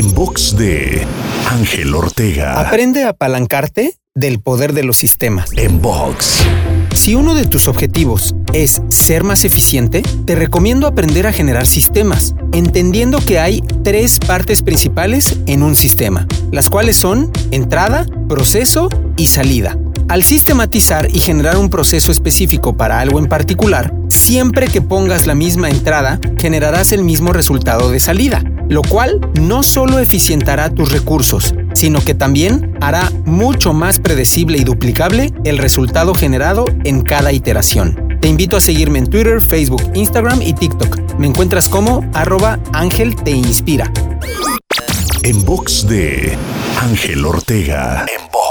En box de Ángel Ortega. Aprende a apalancarte del poder de los sistemas. En box. Si uno de tus objetivos es ser más eficiente, te recomiendo aprender a generar sistemas, entendiendo que hay tres partes principales en un sistema, las cuales son entrada, proceso y salida. Al sistematizar y generar un proceso específico para algo en particular, siempre que pongas la misma entrada, generarás el mismo resultado de salida, lo cual no solo eficientará tus recursos, sino que también hará mucho más predecible y duplicable el resultado generado en cada iteración. Te invito a seguirme en Twitter, Facebook, Instagram y TikTok. Me encuentras como arroba Ángel Te Inspira. En box de Ángel Ortega. En box.